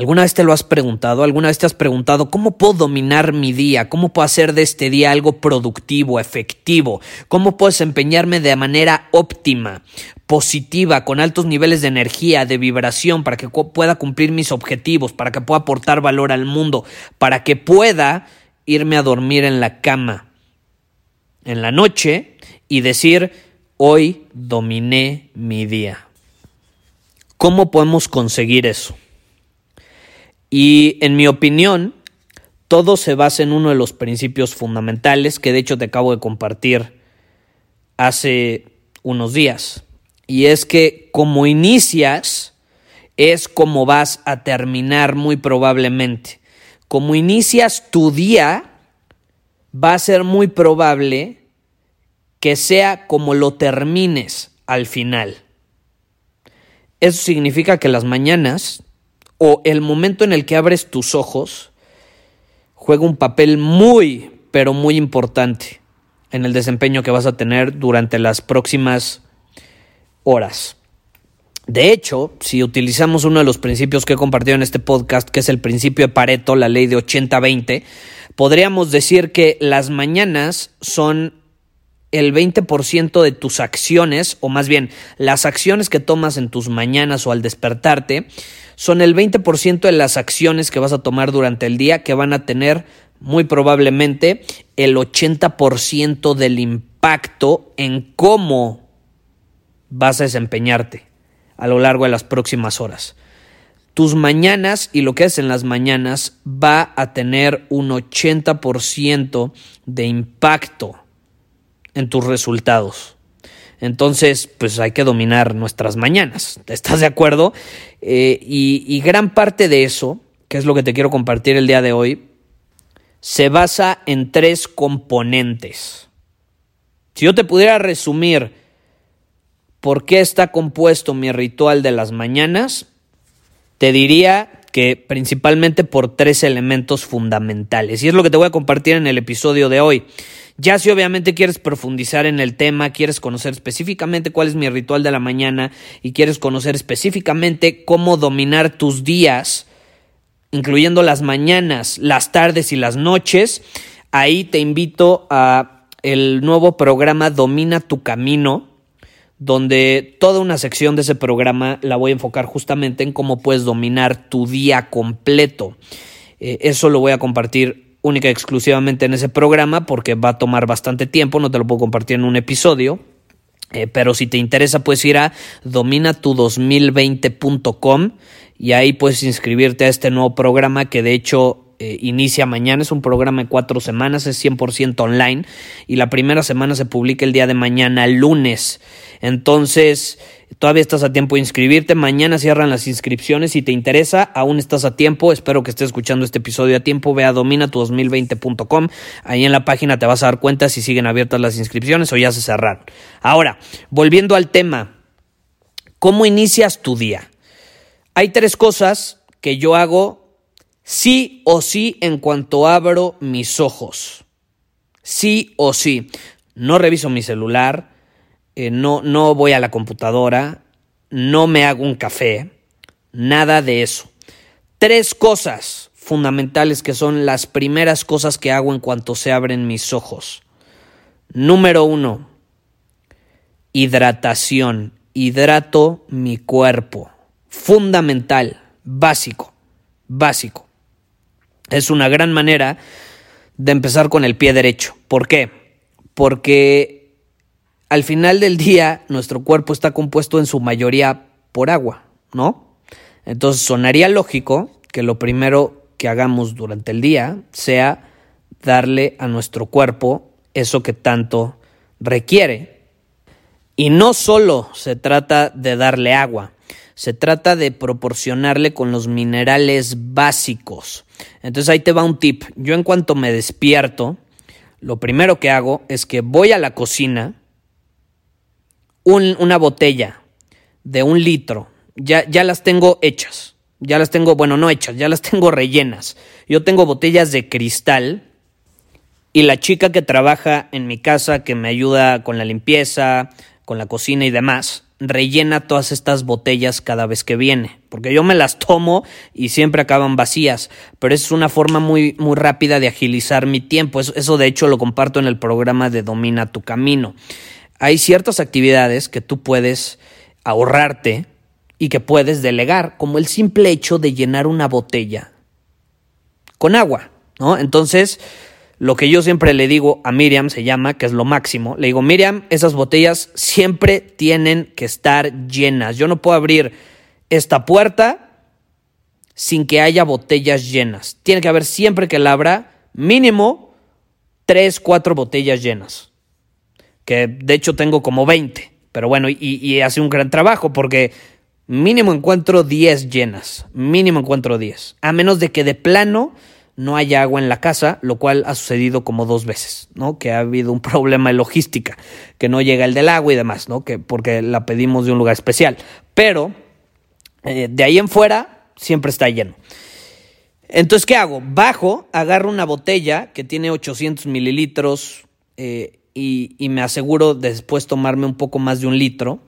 ¿Alguna vez te lo has preguntado? ¿Alguna vez te has preguntado cómo puedo dominar mi día? ¿Cómo puedo hacer de este día algo productivo, efectivo? ¿Cómo puedo desempeñarme de manera óptima, positiva, con altos niveles de energía, de vibración, para que pueda cumplir mis objetivos, para que pueda aportar valor al mundo, para que pueda irme a dormir en la cama en la noche y decir, hoy dominé mi día? ¿Cómo podemos conseguir eso? Y en mi opinión, todo se basa en uno de los principios fundamentales que de hecho te acabo de compartir hace unos días. Y es que como inicias es como vas a terminar muy probablemente. Como inicias tu día, va a ser muy probable que sea como lo termines al final. Eso significa que las mañanas o el momento en el que abres tus ojos juega un papel muy, pero muy importante en el desempeño que vas a tener durante las próximas horas. De hecho, si utilizamos uno de los principios que he compartido en este podcast, que es el principio de Pareto, la ley de 80-20, podríamos decir que las mañanas son el 20% de tus acciones, o más bien las acciones que tomas en tus mañanas o al despertarte, son el 20% de las acciones que vas a tomar durante el día que van a tener muy probablemente el 80% del impacto en cómo vas a desempeñarte a lo largo de las próximas horas. Tus mañanas y lo que es en las mañanas va a tener un 80% de impacto en tus resultados. Entonces, pues hay que dominar nuestras mañanas. ¿Estás de acuerdo? Eh, y, y gran parte de eso, que es lo que te quiero compartir el día de hoy, se basa en tres componentes. Si yo te pudiera resumir por qué está compuesto mi ritual de las mañanas, te diría que principalmente por tres elementos fundamentales. Y es lo que te voy a compartir en el episodio de hoy. Ya si obviamente quieres profundizar en el tema, quieres conocer específicamente cuál es mi ritual de la mañana y quieres conocer específicamente cómo dominar tus días, incluyendo las mañanas, las tardes y las noches, ahí te invito a el nuevo programa Domina tu camino, donde toda una sección de ese programa la voy a enfocar justamente en cómo puedes dominar tu día completo. Eh, eso lo voy a compartir única y exclusivamente en ese programa porque va a tomar bastante tiempo, no te lo puedo compartir en un episodio. Eh, pero si te interesa, puedes ir a dominatu2020.com y ahí puedes inscribirte a este nuevo programa que de hecho eh, inicia mañana. Es un programa de cuatro semanas, es 100% online y la primera semana se publica el día de mañana, lunes. Entonces, todavía estás a tiempo de inscribirte. Mañana cierran las inscripciones. Si te interesa, aún estás a tiempo. Espero que estés escuchando este episodio a tiempo. Ve a dominatu2020.com. Ahí en la página te vas a dar cuenta si siguen abiertas las inscripciones o ya se cerraron. Ahora, volviendo al tema. ¿Cómo inicias tu día? Hay tres cosas que yo hago sí o sí en cuanto abro mis ojos. Sí o sí. No reviso mi celular, eh, no, no voy a la computadora, no me hago un café, nada de eso. Tres cosas fundamentales que son las primeras cosas que hago en cuanto se abren mis ojos. Número uno, hidratación. Hidrato mi cuerpo. Fundamental, básico básico. Es una gran manera de empezar con el pie derecho. ¿Por qué? Porque al final del día nuestro cuerpo está compuesto en su mayoría por agua, ¿no? Entonces sonaría lógico que lo primero que hagamos durante el día sea darle a nuestro cuerpo eso que tanto requiere. Y no solo se trata de darle agua, se trata de proporcionarle con los minerales básicos. Entonces ahí te va un tip. Yo en cuanto me despierto, lo primero que hago es que voy a la cocina, una botella de un litro, ya, ya las tengo hechas, ya las tengo, bueno, no hechas, ya las tengo rellenas. Yo tengo botellas de cristal y la chica que trabaja en mi casa, que me ayuda con la limpieza, con la cocina y demás, rellena todas estas botellas cada vez que viene, porque yo me las tomo y siempre acaban vacías, pero es una forma muy, muy rápida de agilizar mi tiempo. Eso, eso de hecho lo comparto en el programa de Domina tu Camino. Hay ciertas actividades que tú puedes ahorrarte y que puedes delegar, como el simple hecho de llenar una botella con agua, ¿no? Entonces, lo que yo siempre le digo a Miriam, se llama, que es lo máximo, le digo, Miriam, esas botellas siempre tienen que estar llenas. Yo no puedo abrir esta puerta sin que haya botellas llenas. Tiene que haber siempre que la abra mínimo tres, cuatro botellas llenas. Que de hecho tengo como 20. Pero bueno, y, y hace un gran trabajo porque mínimo encuentro 10 llenas. Mínimo encuentro 10. A menos de que de plano no haya agua en la casa, lo cual ha sucedido como dos veces, ¿no? Que ha habido un problema de logística, que no llega el del agua y demás, ¿no? Que porque la pedimos de un lugar especial. Pero eh, de ahí en fuera siempre está lleno. Entonces, ¿qué hago? Bajo, agarro una botella que tiene 800 mililitros eh, y, me aseguro después tomarme un poco más de un litro.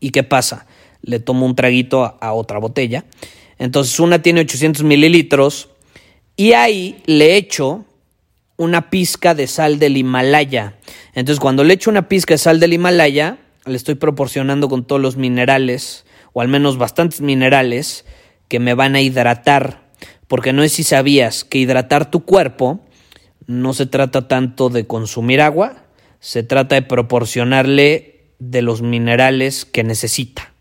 ¿Y qué pasa? Le tomo un traguito a, a otra botella. Entonces, una tiene 800 mililitros y ahí le echo una pizca de sal del Himalaya. Entonces, cuando le echo una pizca de sal del Himalaya, le estoy proporcionando con todos los minerales, o al menos bastantes minerales, que me van a hidratar. Porque no es si sabías que hidratar tu cuerpo no se trata tanto de consumir agua, se trata de proporcionarle de los minerales que necesita.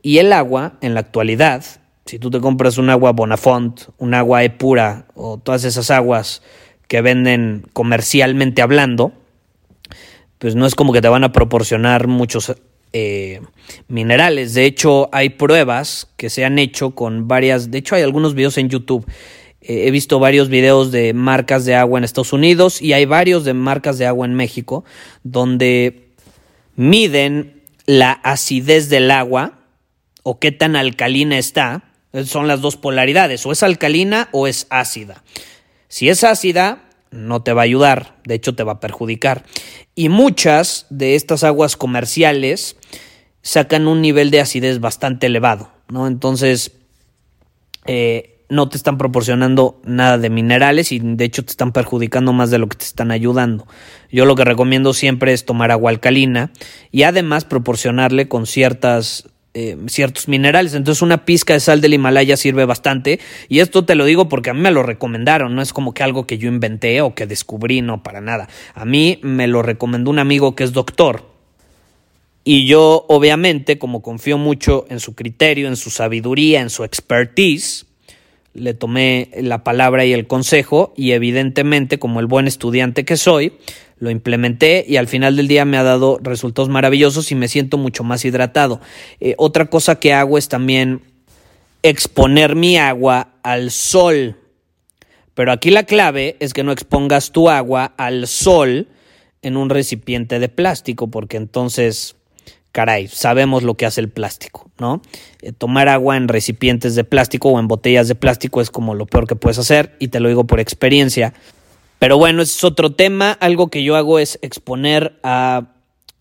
Y el agua, en la actualidad, si tú te compras un agua Bonafont, un agua Epura o todas esas aguas que venden comercialmente hablando, pues no es como que te van a proporcionar muchos eh, minerales. De hecho, hay pruebas que se han hecho con varias, de hecho hay algunos videos en YouTube. Eh, he visto varios videos de marcas de agua en Estados Unidos y hay varios de marcas de agua en México donde miden la acidez del agua o qué tan alcalina está son las dos polaridades, o es alcalina o es ácida. Si es ácida, no te va a ayudar, de hecho te va a perjudicar. Y muchas de estas aguas comerciales sacan un nivel de acidez bastante elevado, ¿no? Entonces, eh, no te están proporcionando nada de minerales y de hecho te están perjudicando más de lo que te están ayudando. Yo lo que recomiendo siempre es tomar agua alcalina y además proporcionarle con ciertas eh, ciertos minerales. Entonces una pizca de sal del Himalaya sirve bastante. Y esto te lo digo porque a mí me lo recomendaron. No es como que algo que yo inventé o que descubrí, no, para nada. A mí me lo recomendó un amigo que es doctor. Y yo, obviamente, como confío mucho en su criterio, en su sabiduría, en su expertise, le tomé la palabra y el consejo y evidentemente, como el buen estudiante que soy, lo implementé y al final del día me ha dado resultados maravillosos y me siento mucho más hidratado. Eh, otra cosa que hago es también exponer mi agua al sol. Pero aquí la clave es que no expongas tu agua al sol en un recipiente de plástico, porque entonces, caray, sabemos lo que hace el plástico, ¿no? Eh, tomar agua en recipientes de plástico o en botellas de plástico es como lo peor que puedes hacer, y te lo digo por experiencia. Pero bueno, ese es otro tema. Algo que yo hago es exponer a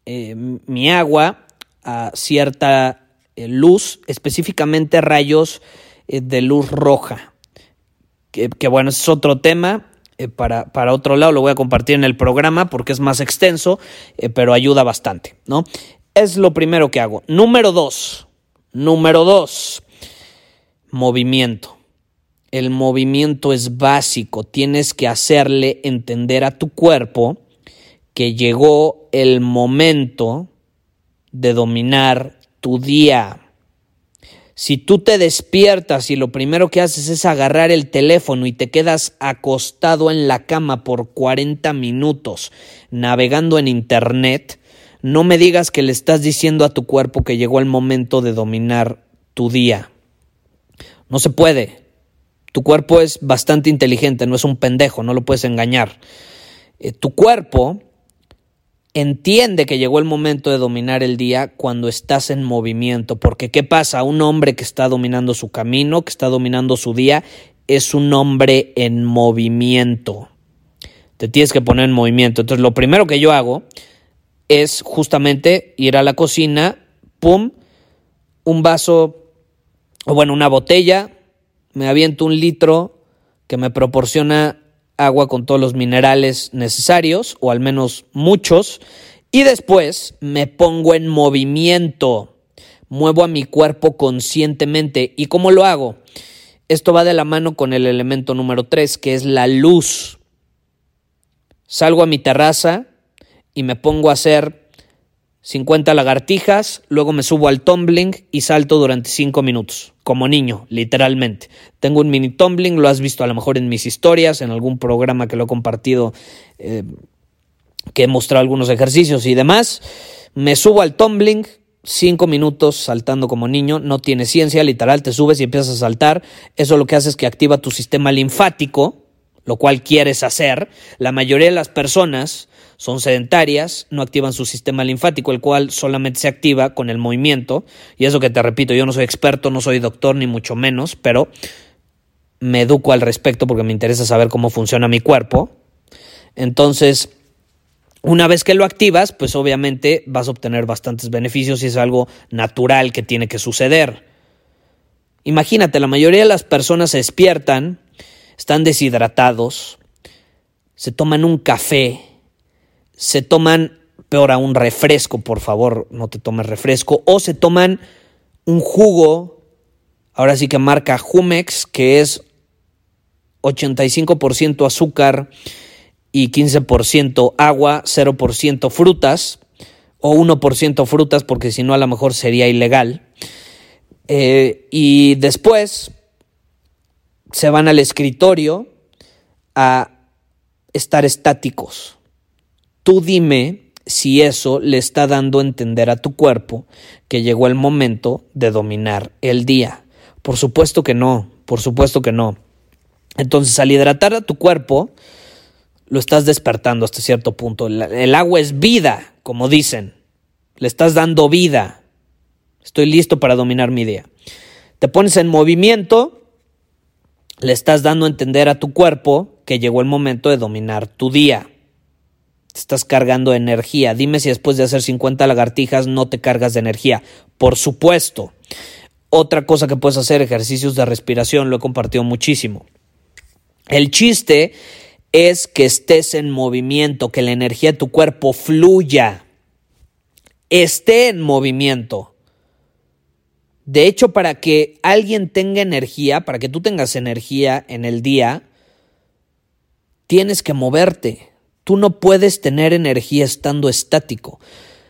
eh, mi agua a cierta eh, luz, específicamente rayos de luz roja. Que, bueno, ese es otro tema. Para, para, otro lado lo voy a compartir en el programa porque es más extenso, pero ayuda bastante, ¿no? Es lo primero que hago. Número dos. Número dos. movimiento. El movimiento es básico. Tienes que hacerle entender a tu cuerpo que llegó el momento de dominar tu día. Si tú te despiertas y lo primero que haces es agarrar el teléfono y te quedas acostado en la cama por 40 minutos navegando en Internet, no me digas que le estás diciendo a tu cuerpo que llegó el momento de dominar tu día. No se puede. Tu cuerpo es bastante inteligente, no es un pendejo, no lo puedes engañar. Eh, tu cuerpo entiende que llegó el momento de dominar el día cuando estás en movimiento, porque ¿qué pasa? Un hombre que está dominando su camino, que está dominando su día, es un hombre en movimiento. Te tienes que poner en movimiento. Entonces, lo primero que yo hago es justamente ir a la cocina, pum, un vaso, o bueno, una botella, me aviento un litro que me proporciona agua con todos los minerales necesarios, o al menos muchos, y después me pongo en movimiento, muevo a mi cuerpo conscientemente. ¿Y cómo lo hago? Esto va de la mano con el elemento número 3, que es la luz. Salgo a mi terraza y me pongo a hacer 50 lagartijas, luego me subo al tumbling y salto durante 5 minutos como niño, literalmente. Tengo un mini tumbling, lo has visto a lo mejor en mis historias, en algún programa que lo he compartido, eh, que he mostrado algunos ejercicios y demás. Me subo al tumbling, cinco minutos saltando como niño, no tiene ciencia, literal, te subes y empiezas a saltar. Eso lo que hace es que activa tu sistema linfático, lo cual quieres hacer. La mayoría de las personas son sedentarias, no activan su sistema linfático, el cual solamente se activa con el movimiento. Y eso que te repito, yo no soy experto, no soy doctor, ni mucho menos, pero me educo al respecto porque me interesa saber cómo funciona mi cuerpo. Entonces, una vez que lo activas, pues obviamente vas a obtener bastantes beneficios y es algo natural que tiene que suceder. Imagínate, la mayoría de las personas se despiertan, están deshidratados, se toman un café, se toman, peor aún, refresco, por favor, no te tomes refresco, o se toman un jugo, ahora sí que marca Jumex, que es 85% azúcar y 15% agua, 0% frutas, o 1% frutas, porque si no a lo mejor sería ilegal. Eh, y después se van al escritorio a estar estáticos Tú dime si eso le está dando a entender a tu cuerpo que llegó el momento de dominar el día. Por supuesto que no, por supuesto que no. Entonces, al hidratar a tu cuerpo, lo estás despertando hasta cierto punto. El agua es vida, como dicen. Le estás dando vida. Estoy listo para dominar mi día. Te pones en movimiento, le estás dando a entender a tu cuerpo que llegó el momento de dominar tu día estás cargando energía. Dime si después de hacer 50 lagartijas no te cargas de energía. Por supuesto. Otra cosa que puedes hacer, ejercicios de respiración, lo he compartido muchísimo. El chiste es que estés en movimiento, que la energía de tu cuerpo fluya, esté en movimiento. De hecho, para que alguien tenga energía, para que tú tengas energía en el día, tienes que moverte. Tú no puedes tener energía estando estático.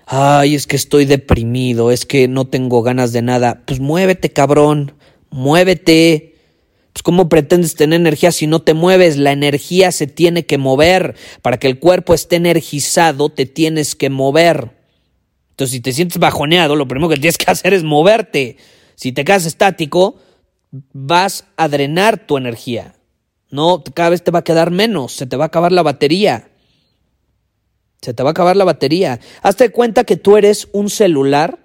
Ay, es que estoy deprimido, es que no tengo ganas de nada. Pues muévete, cabrón, muévete. Pues ¿cómo pretendes tener energía si no te mueves? La energía se tiene que mover. Para que el cuerpo esté energizado, te tienes que mover. Entonces, si te sientes bajoneado, lo primero que tienes que hacer es moverte. Si te quedas estático, vas a drenar tu energía. No, cada vez te va a quedar menos, se te va a acabar la batería. Se te va a acabar la batería. Hazte cuenta que tú eres un celular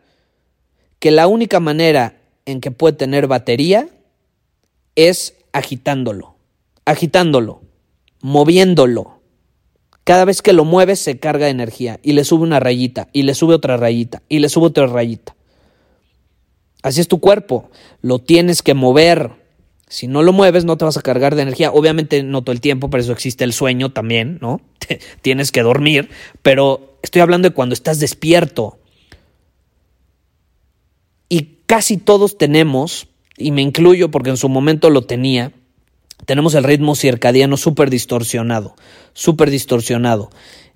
que la única manera en que puede tener batería es agitándolo, agitándolo, moviéndolo. Cada vez que lo mueves se carga de energía y le sube una rayita y le sube otra rayita y le sube otra rayita. Así es tu cuerpo, lo tienes que mover. Si no lo mueves, no te vas a cargar de energía. Obviamente no todo el tiempo, por eso existe el sueño también, ¿no? Tienes que dormir, pero estoy hablando de cuando estás despierto. Y casi todos tenemos y me incluyo porque en su momento lo tenía, tenemos el ritmo circadiano súper distorsionado, súper distorsionado.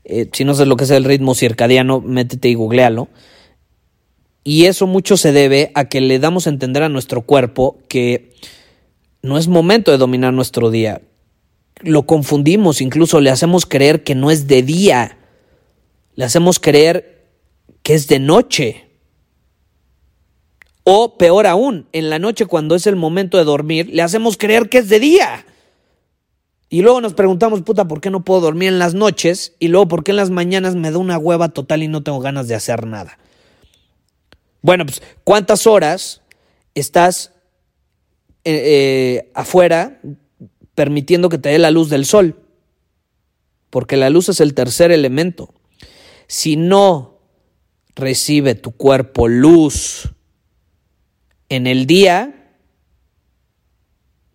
Eh, si no sabes lo que es el ritmo circadiano, métete y googlealo. Y eso mucho se debe a que le damos a entender a nuestro cuerpo que no es momento de dominar nuestro día. Lo confundimos, incluso le hacemos creer que no es de día. Le hacemos creer que es de noche. O peor aún, en la noche cuando es el momento de dormir, le hacemos creer que es de día. Y luego nos preguntamos, puta, ¿por qué no puedo dormir en las noches? Y luego, ¿por qué en las mañanas me da una hueva total y no tengo ganas de hacer nada? Bueno, pues, ¿cuántas horas estás eh, eh, afuera permitiendo que te dé la luz del sol? Porque la luz es el tercer elemento. Si no recibe tu cuerpo luz, en el día,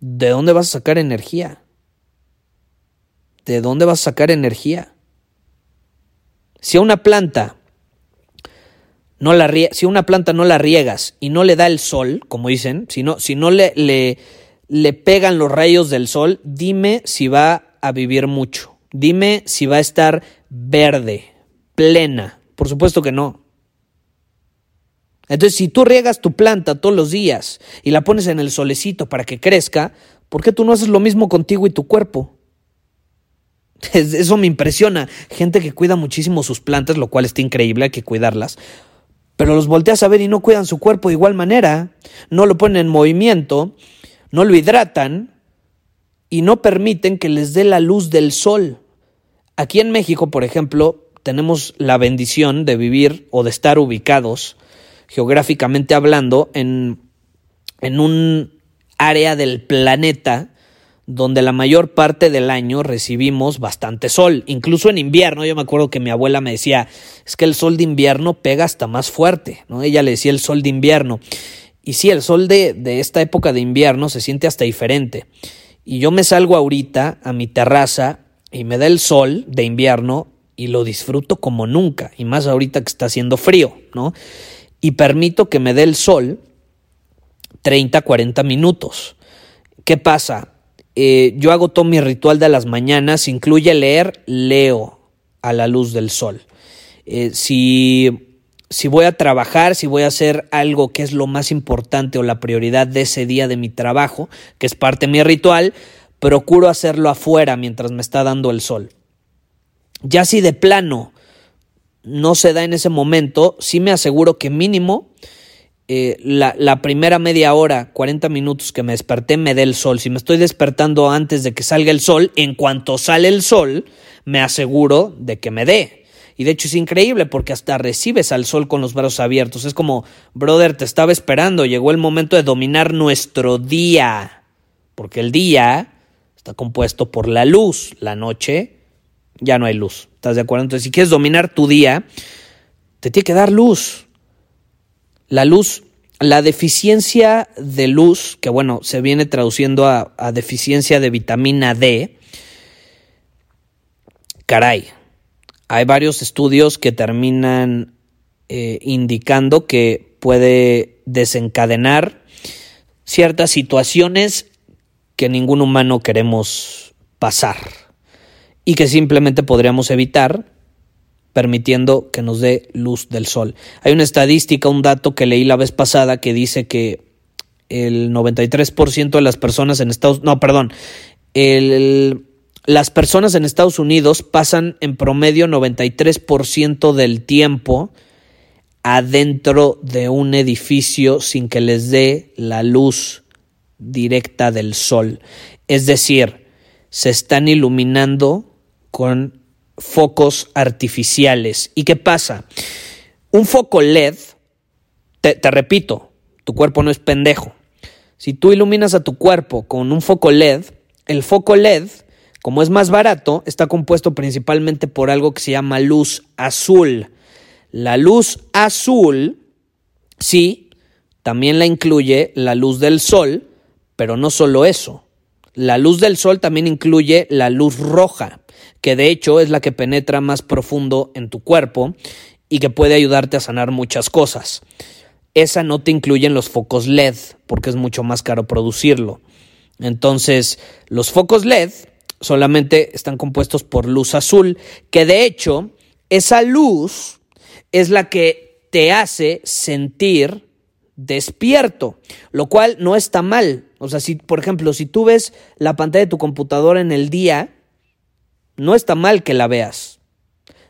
¿de dónde vas a sacar energía? ¿De dónde vas a sacar energía? Si a una planta no la si una planta no la riegas y no le da el sol, como dicen, si no, si no le, le, le pegan los rayos del sol, dime si va a vivir mucho. Dime si va a estar verde, plena. Por supuesto que no. Entonces, si tú riegas tu planta todos los días y la pones en el solecito para que crezca, ¿por qué tú no haces lo mismo contigo y tu cuerpo? Eso me impresiona. Gente que cuida muchísimo sus plantas, lo cual está increíble, hay que cuidarlas. Pero los volteas a ver y no cuidan su cuerpo de igual manera. No lo ponen en movimiento, no lo hidratan y no permiten que les dé la luz del sol. Aquí en México, por ejemplo, tenemos la bendición de vivir o de estar ubicados geográficamente hablando, en, en un área del planeta donde la mayor parte del año recibimos bastante sol, incluso en invierno. Yo me acuerdo que mi abuela me decía, es que el sol de invierno pega hasta más fuerte, ¿no? Ella le decía el sol de invierno. Y sí, el sol de, de esta época de invierno se siente hasta diferente. Y yo me salgo ahorita a mi terraza y me da el sol de invierno y lo disfruto como nunca, y más ahorita que está haciendo frío, ¿no? y permito que me dé el sol 30, 40 minutos. ¿Qué pasa? Eh, yo hago todo mi ritual de las mañanas, incluye leer, leo a la luz del sol. Eh, si, si voy a trabajar, si voy a hacer algo que es lo más importante o la prioridad de ese día de mi trabajo, que es parte de mi ritual, procuro hacerlo afuera mientras me está dando el sol. Ya si de plano no se da en ese momento, sí me aseguro que mínimo eh, la, primera media hora, 40 minutos que me desperté, me dé el sol. Si me estoy despertando antes de que salga el sol, en cuanto sale el sol, me aseguro de que me dé. Y de hecho es increíble porque hasta recibes al sol con los brazos abiertos. Es como, brother, te estaba esperando, llegó el momento de dominar nuestro día. Porque el día está compuesto por la luz, la noche ya no hay luz. ¿Estás de acuerdo? Entonces, si quieres dominar tu día, te tiene que dar luz. La luz, la deficiencia de luz, que bueno, se viene traduciendo a, deficiencia de vitamina D, caray, hay varios estudios que terminan eh, indicando que puede desencadenar ciertas situaciones que ningún humano queremos pasar y que simplemente podríamos evitar permitiendo que nos dé luz del sol. Hay una estadística, un dato que leí la vez pasada que dice que el 93% de las personas en Estados no, perdón, el, las personas en Estados Unidos pasan en promedio 93% del tiempo adentro de un edificio sin que les dé la luz directa del sol. Es decir, se están iluminando con focos artificiales. ¿Y qué pasa? Un foco LED, te, repito, tu cuerpo no es pendejo. Si tú iluminas a tu cuerpo con un foco LED, el foco LED, como es más barato, está compuesto principalmente por algo que se llama luz azul. La luz azul, sí, también la incluye la luz del sol, pero no solo eso. La luz del sol también incluye la luz roja que de hecho es la que penetra más profundo en tu cuerpo y que puede ayudarte a sanar muchas cosas. esa no te incluye en los focos LED porque es mucho más caro producirlo. Entonces, los focos LED solamente están compuestos por luz azul, que de hecho, esa luz es la que te hace sentir despierto, lo cual no está mal. O sea, si, por ejemplo, si tú ves la pantalla de tu computadora en el día, no está mal que la veas.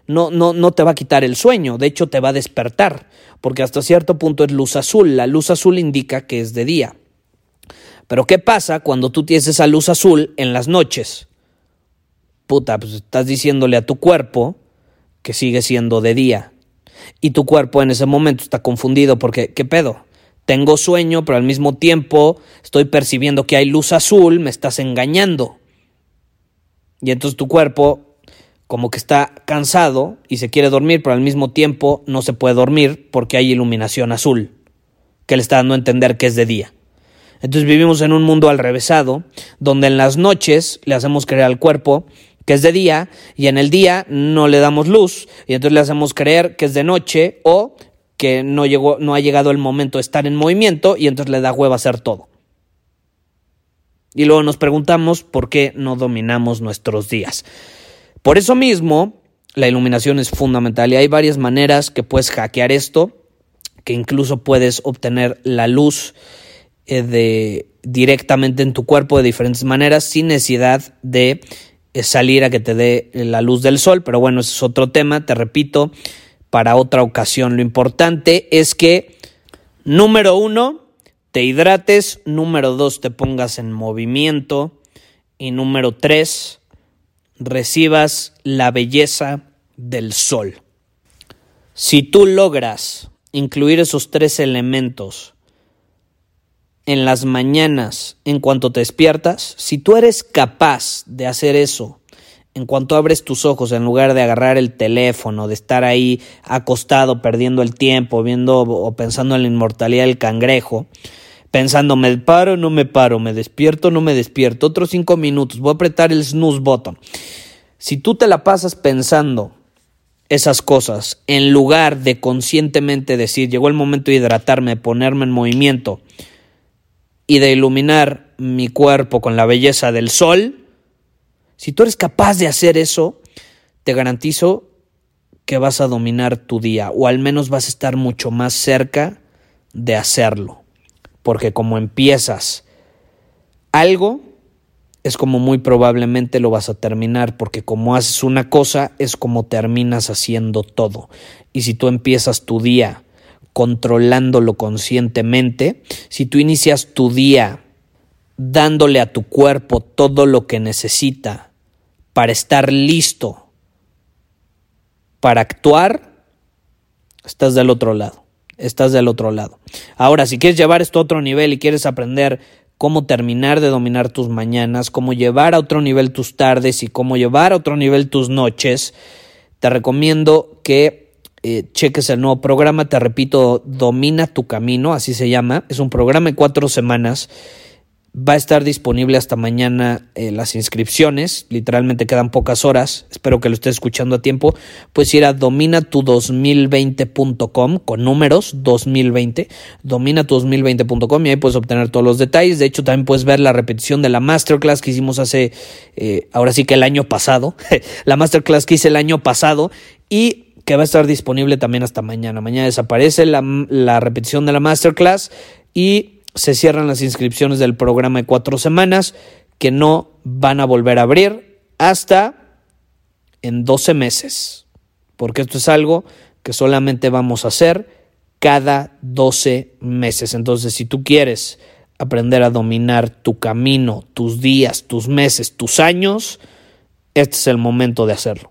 No, no, no te va a quitar el sueño, de hecho te va a despertar, porque hasta cierto punto es luz azul. La luz azul indica que es de día. Pero ¿qué pasa cuando tú tienes esa luz azul en las noches? Puta, pues estás diciéndole a tu cuerpo que sigue siendo de día. Y tu cuerpo en ese momento está confundido porque, ¿qué pedo? Tengo sueño, pero al mismo tiempo estoy percibiendo que hay luz azul, me estás engañando. Y entonces tu cuerpo como que está cansado y se quiere dormir, pero al mismo tiempo no se puede dormir porque hay iluminación azul, que le está dando a entender que es de día. Entonces vivimos en un mundo al revésado, donde en las noches le hacemos creer al cuerpo que es de día y en el día no le damos luz y entonces le hacemos creer que es de noche o que no, llegó, no ha llegado el momento de estar en movimiento y entonces le da hueva hacer todo. Y luego nos preguntamos por qué no dominamos nuestros días. Por eso mismo, la iluminación es fundamental y hay varias maneras que puedes hackear esto, que incluso puedes obtener la luz eh, de, directamente en tu cuerpo de diferentes maneras sin necesidad de eh, salir a que te dé la luz del sol. Pero bueno, ese es otro tema, te repito, para otra ocasión. Lo importante es que, número uno, te hidrates, número dos, te pongas en movimiento y número tres, recibas la belleza del sol. Si tú logras incluir esos tres elementos en las mañanas en cuanto te despiertas, si tú eres capaz de hacer eso en cuanto abres tus ojos, en lugar de agarrar el teléfono, de estar ahí acostado perdiendo el tiempo, viendo o pensando en la inmortalidad del cangrejo, pensando, me paro, no me paro, me despierto, no me despierto, otros cinco minutos, voy a apretar el snooze button. Si tú te la pasas pensando esas cosas, en lugar de conscientemente decir, llegó el momento de hidratarme, ponerme en movimiento y de iluminar mi cuerpo con la belleza del sol, si tú eres capaz de hacer eso, te garantizo que vas a dominar tu día o al menos vas a estar mucho más cerca de hacerlo. Porque como empiezas algo, es como muy probablemente lo vas a terminar, porque como haces una cosa, es como terminas haciendo todo. Y si tú empiezas tu día controlándolo conscientemente, si tú inicias tu día dándole a tu cuerpo todo lo que necesita para estar listo para actuar, estás del otro lado. Estás del otro lado. Ahora, si quieres llevar esto a otro nivel y quieres aprender cómo terminar de dominar tus mañanas, cómo llevar a otro nivel tus tardes y cómo llevar a otro nivel tus noches, te recomiendo que eh, cheques el nuevo programa. Te repito, Domina tu Camino, así se llama. Es un programa de cuatro semanas Va a estar disponible hasta mañana eh, las inscripciones, literalmente quedan pocas horas, espero que lo estés escuchando a tiempo. Puedes ir a dominatu2020.com con números 2020, dominatu2020.com y ahí puedes obtener todos los detalles. De hecho, también puedes ver la repetición de la masterclass que hicimos hace, eh, ahora sí que el año pasado, la masterclass que hice el año pasado y que va a estar disponible también hasta mañana. Mañana desaparece la, la repetición de la masterclass y se cierran las inscripciones del programa de cuatro semanas que no van a volver a abrir hasta en 12 meses, porque esto es algo que solamente vamos a hacer cada 12 meses. Entonces, si tú quieres aprender a dominar tu camino, tus días, tus meses, tus años, este es el momento de hacerlo.